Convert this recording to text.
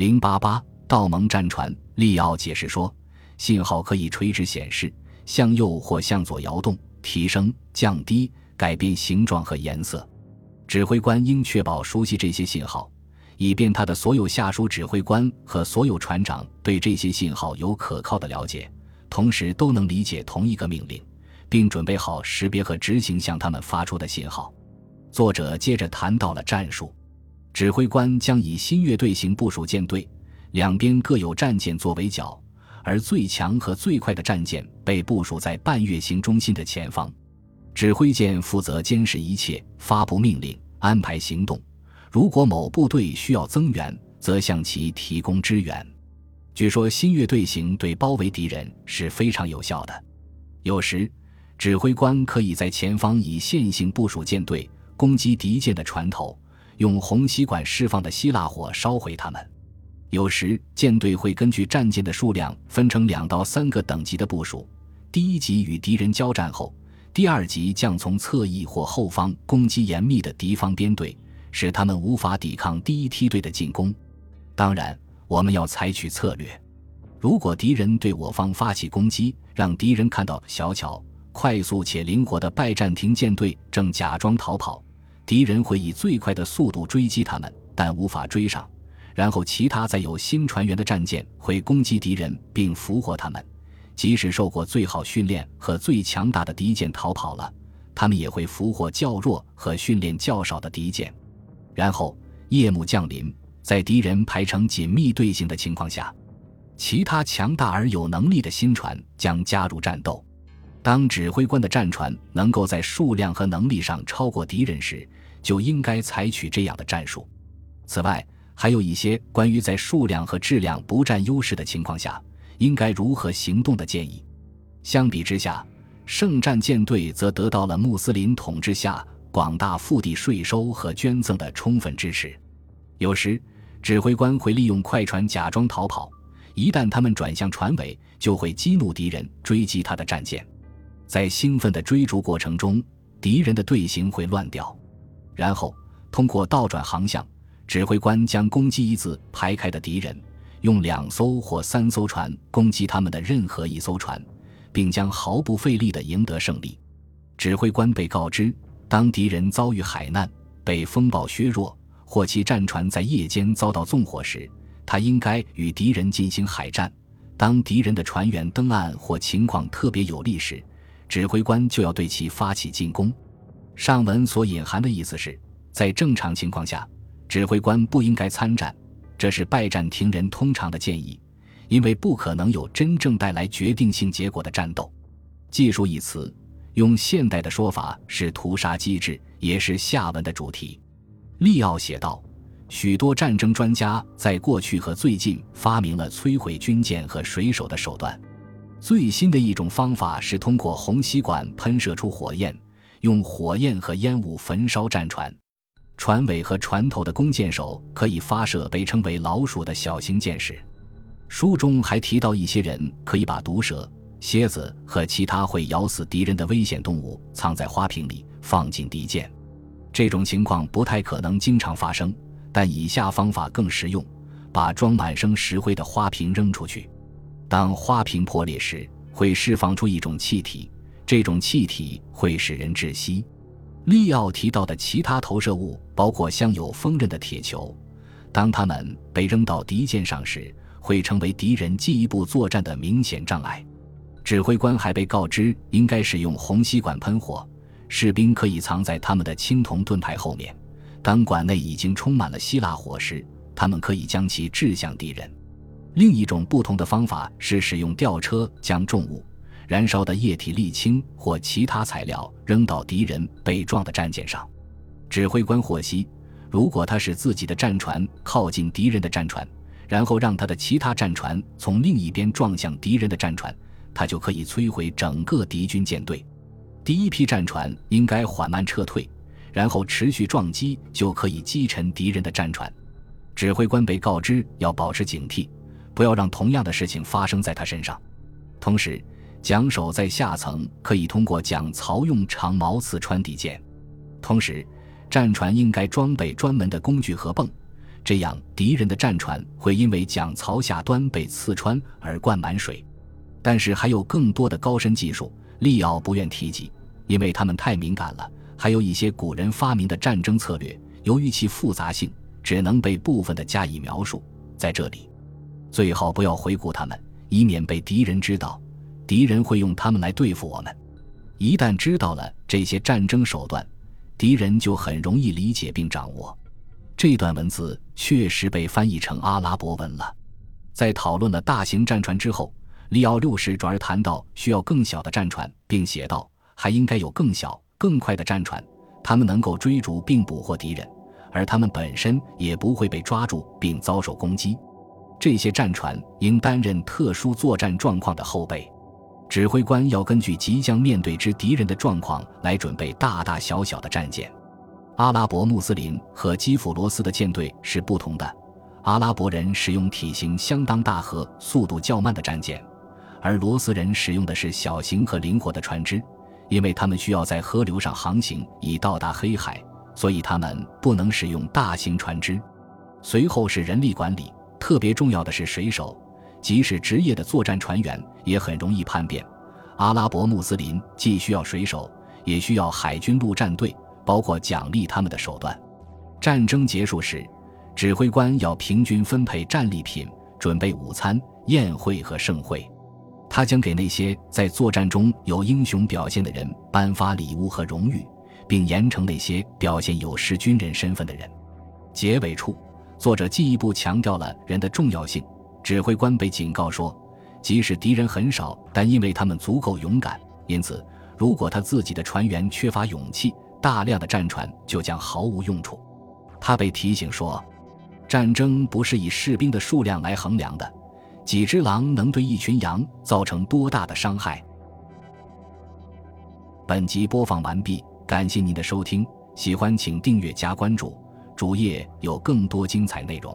零八八道盟战船，利奥解释说，信号可以垂直显示，向右或向左摇动、提升、降低、改变形状和颜色。指挥官应确保熟悉这些信号，以便他的所有下属指挥官和所有船长对这些信号有可靠的了解，同时都能理解同一个命令，并准备好识别和执行向他们发出的信号。作者接着谈到了战术。指挥官将以新月队形部署舰队，两边各有战舰作为角，而最强和最快的战舰被部署在半月形中心的前方。指挥舰负责监视一切，发布命令，安排行动。如果某部队需要增援，则向其提供支援。据说新月队形对包围敌人是非常有效的。有时，指挥官可以在前方以线性部署舰队，攻击敌舰的船头。用红吸管释放的希腊火烧毁它们。有时舰队会根据战舰的数量分成两到三个等级的部署。第一级与敌人交战后，第二级将从侧翼或后方攻击严密的敌方编队，使他们无法抵抗第一梯队的进攻。当然，我们要采取策略。如果敌人对我方发起攻击，让敌人看到小巧、快速且灵活的拜占庭舰队正假装逃跑。敌人会以最快的速度追击他们，但无法追上。然后，其他载有新船员的战舰会攻击敌人并俘获他们。即使受过最好训练和最强大的敌舰逃跑了，他们也会俘获较弱和训练较少的敌舰。然后，夜幕降临，在敌人排成紧密队形的情况下，其他强大而有能力的新船将加入战斗。当指挥官的战船能够在数量和能力上超过敌人时，就应该采取这样的战术。此外，还有一些关于在数量和质量不占优势的情况下应该如何行动的建议。相比之下，圣战舰队则得到了穆斯林统治下广大腹地税收和捐赠的充分支持。有时，指挥官会利用快船假装逃跑，一旦他们转向船尾，就会激怒敌人追击他的战舰。在兴奋的追逐过程中，敌人的队形会乱掉。然后通过倒转航向，指挥官将攻击一字排开的敌人，用两艘或三艘船攻击他们的任何一艘船，并将毫不费力地赢得胜利。指挥官被告知，当敌人遭遇海难、被风暴削弱，或其战船在夜间遭到纵火时，他应该与敌人进行海战。当敌人的船员登岸或情况特别有利时，指挥官就要对其发起进攻。上文所隐含的意思是，在正常情况下，指挥官不应该参战，这是拜占庭人通常的建议，因为不可能有真正带来决定性结果的战斗。技术一词，用现代的说法是屠杀机制，也是下文的主题。利奥写道：许多战争专家在过去和最近发明了摧毁军舰和水手的手段。最新的一种方法是通过红吸管喷射出火焰。用火焰和烟雾焚烧战船，船尾和船头的弓箭手可以发射被称为“老鼠”的小型箭矢。书中还提到，一些人可以把毒蛇、蝎子和其他会咬死敌人的危险动物藏在花瓶里，放进敌舰。这种情况不太可能经常发生，但以下方法更实用：把装满生石灰的花瓶扔出去，当花瓶破裂时，会释放出一种气体。这种气体会使人窒息。利奥提到的其他投射物包括镶有锋刃的铁球，当它们被扔到敌舰上时，会成为敌人进一步作战的明显障碍。指挥官还被告知应该使用红吸管喷火，士兵可以藏在他们的青铜盾牌后面。当管内已经充满了希腊火时，他们可以将其掷向敌人。另一种不同的方法是使用吊车将重物。燃烧的液体沥青或其他材料扔到敌人被撞的战舰上。指挥官获悉，如果他使自己的战船靠近敌人的战船，然后让他的其他战船从另一边撞向敌人的战船，他就可以摧毁整个敌军舰队。第一批战船应该缓慢撤退，然后持续撞击，就可以击沉敌人的战船。指挥官被告知要保持警惕，不要让同样的事情发生在他身上。同时，桨手在下层可以通过桨槽用长矛刺穿敌舰，同时战船应该装备专门的工具和泵，这样敌人的战船会因为桨槽下端被刺穿而灌满水。但是还有更多的高深技术，利奥不愿提及，因为他们太敏感了。还有一些古人发明的战争策略，由于其复杂性，只能被部分的加以描述。在这里，最好不要回顾他们，以免被敌人知道。敌人会用他们来对付我们。一旦知道了这些战争手段，敌人就很容易理解并掌握。这段文字确实被翻译成阿拉伯文了。在讨论了大型战船之后，利奥六世转而谈到需要更小的战船，并写道：“还应该有更小、更快的战船，他们能够追逐并捕获敌人，而他们本身也不会被抓住并遭受攻击。这些战船应担任特殊作战状况的后备。”指挥官要根据即将面对之敌人的状况来准备大大小小的战舰。阿拉伯穆斯林和基辅罗斯的舰队是不同的。阿拉伯人使用体型相当大和速度较慢的战舰，而罗斯人使用的是小型和灵活的船只，因为他们需要在河流上航行以到达黑海，所以他们不能使用大型船只。随后是人力管理，特别重要的是水手。即使职业的作战船员也很容易叛变。阿拉伯穆斯林既需要水手，也需要海军陆战队，包括奖励他们的手段。战争结束时，指挥官要平均分配战利品，准备午餐、宴会和盛会。他将给那些在作战中有英雄表现的人颁发礼物和荣誉，并严惩那些表现有失军人身份的人。结尾处，作者进一步强调了人的重要性。指挥官被警告说，即使敌人很少，但因为他们足够勇敢，因此，如果他自己的船员缺乏勇气，大量的战船就将毫无用处。他被提醒说，战争不是以士兵的数量来衡量的，几只狼能对一群羊造成多大的伤害？本集播放完毕，感谢您的收听，喜欢请订阅加关注，主页有更多精彩内容。